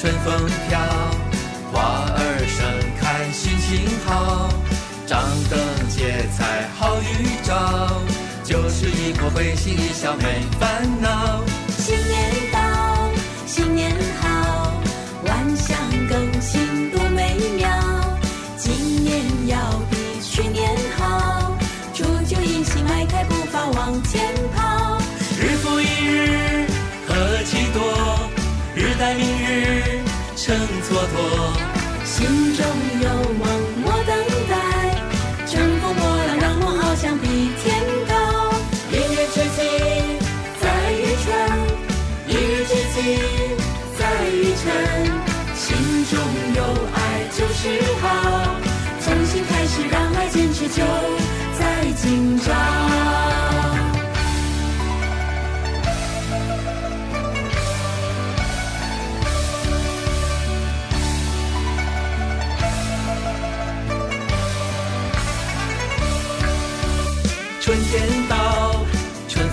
春风飘，花儿盛开，心情好。张灯结彩好预兆，就是一个会心一笑没烦恼。新年到，新年好，万象更新多美妙。今年要比去年好，祝酒迎新迈开步伐往前日，成蹉跎。心中有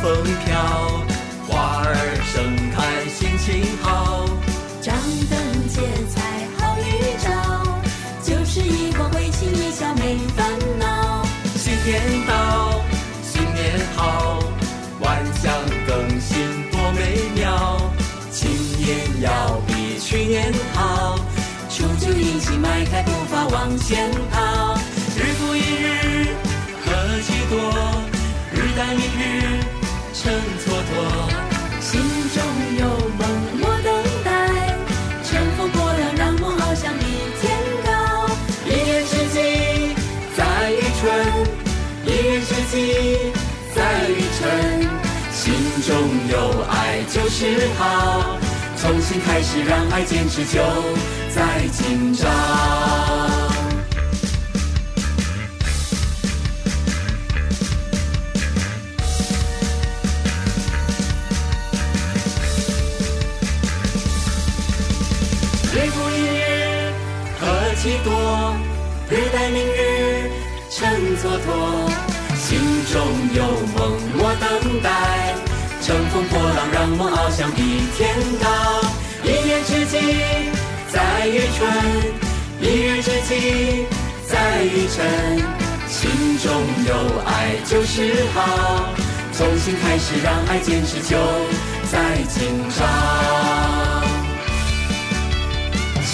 风飘，花儿盛开，心情好。张灯结彩好预兆，就是一个会心一笑没烦恼。新年到，新年好，万象更新多美妙。今年要比去年好，处处迎新迈开步伐往前跑。心中有梦莫等待，乘风破浪让梦翱翔比天高。一年之计在于春，一日之计在于晨。心中有爱就是好，从新开始让爱坚持就在今朝。何其多，日待明日，成蹉跎。心中有梦莫等待，乘风破浪让梦翱翔比天高。一年之计在于春，一日之计在于晨。心中有爱就是好，从新开始让爱坚持就在今朝。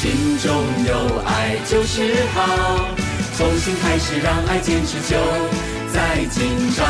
心中有爱就是好。重新开始让爱坚持就在今朝